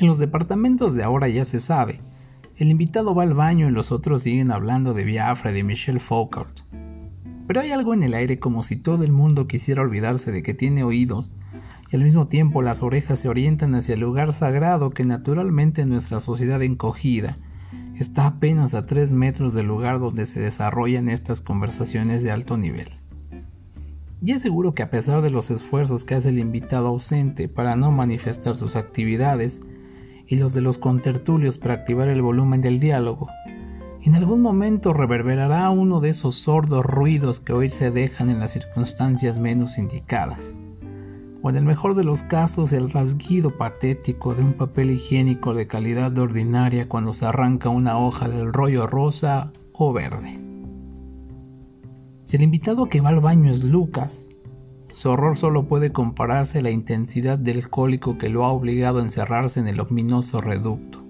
En los departamentos de ahora ya se sabe. El invitado va al baño y los otros siguen hablando de Biafra y de Michelle Foucault. Pero hay algo en el aire como si todo el mundo quisiera olvidarse de que tiene oídos y al mismo tiempo las orejas se orientan hacia el lugar sagrado que naturalmente en nuestra sociedad encogida está apenas a tres metros del lugar donde se desarrollan estas conversaciones de alto nivel. Y es seguro que a pesar de los esfuerzos que hace el invitado ausente para no manifestar sus actividades y los de los contertulios para activar el volumen del diálogo, en algún momento reverberará uno de esos sordos ruidos que hoy se dejan en las circunstancias menos indicadas o en el mejor de los casos el rasguido patético de un papel higiénico de calidad ordinaria cuando se arranca una hoja del rollo rosa o verde. Si el invitado que va al baño es Lucas, su horror solo puede compararse a la intensidad del cólico que lo ha obligado a encerrarse en el ominoso reducto.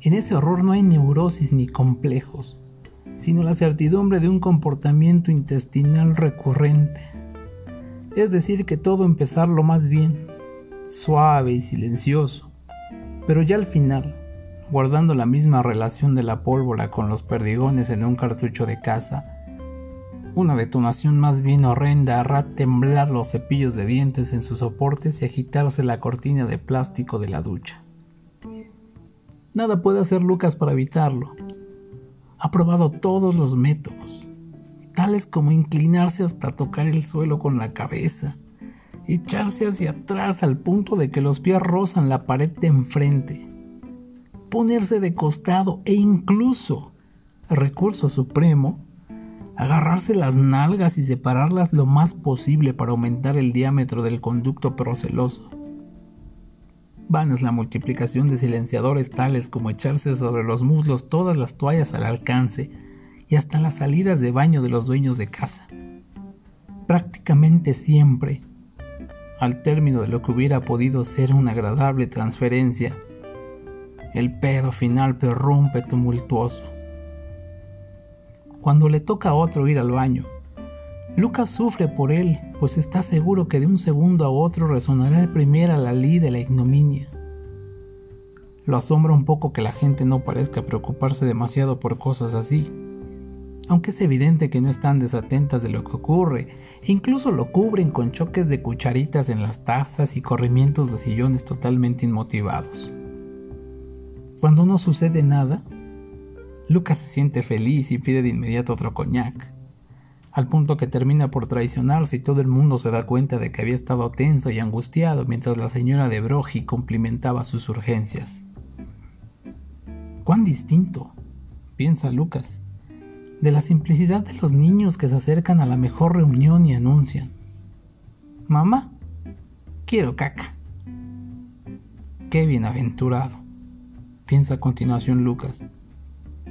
En ese horror no hay neurosis ni complejos, sino la certidumbre de un comportamiento intestinal recurrente es decir, que todo empezarlo más bien, suave y silencioso, pero ya al final, guardando la misma relación de la pólvora con los perdigones en un cartucho de caza, una detonación más bien horrenda hará temblar los cepillos de dientes en sus soportes y agitarse la cortina de plástico de la ducha. Nada puede hacer Lucas para evitarlo. Ha probado todos los métodos tales como inclinarse hasta tocar el suelo con la cabeza, echarse hacia atrás al punto de que los pies rozan la pared de enfrente, ponerse de costado e incluso, recurso supremo, agarrarse las nalgas y separarlas lo más posible para aumentar el diámetro del conducto proceloso. Van es la multiplicación de silenciadores tales como echarse sobre los muslos todas las toallas al alcance, y hasta las salidas de baño de los dueños de casa. Prácticamente siempre, al término de lo que hubiera podido ser una agradable transferencia, el pedo final prorrumpe tumultuoso. Cuando le toca a otro ir al baño, Lucas sufre por él, pues está seguro que de un segundo a otro resonará el primer alalí de la ignominia. Lo asombra un poco que la gente no parezca preocuparse demasiado por cosas así aunque es evidente que no están desatentas de lo que ocurre, e incluso lo cubren con choques de cucharitas en las tazas y corrimientos de sillones totalmente inmotivados. Cuando no sucede nada, Lucas se siente feliz y pide de inmediato otro coñac, al punto que termina por traicionarse y todo el mundo se da cuenta de que había estado tenso y angustiado mientras la señora de Brogi cumplimentaba sus urgencias. ¡Cuán distinto! piensa Lucas de la simplicidad de los niños que se acercan a la mejor reunión y anuncian. Mamá, quiero caca. Qué bienaventurado, piensa a continuación Lucas,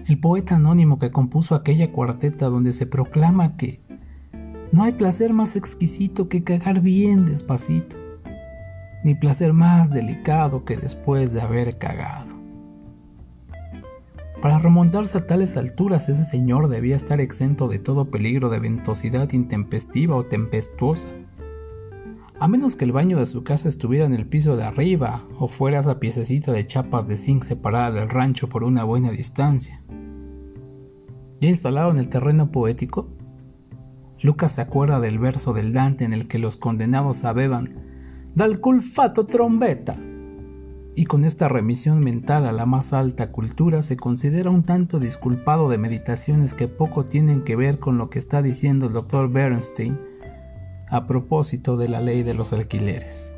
el poeta anónimo que compuso aquella cuarteta donde se proclama que no hay placer más exquisito que cagar bien despacito, ni placer más delicado que después de haber cagado. Para remontarse a tales alturas ese señor debía estar exento de todo peligro de ventosidad intempestiva o tempestuosa. A menos que el baño de su casa estuviera en el piso de arriba o fuera esa piececita de chapas de zinc separada del rancho por una buena distancia. Instalado en el terreno poético, Lucas se acuerda del verso del Dante en el que los condenados abeban Dal culfato trombeta y con esta remisión mental a la más alta cultura se considera un tanto disculpado de meditaciones que poco tienen que ver con lo que está diciendo el doctor Bernstein a propósito de la ley de los alquileres.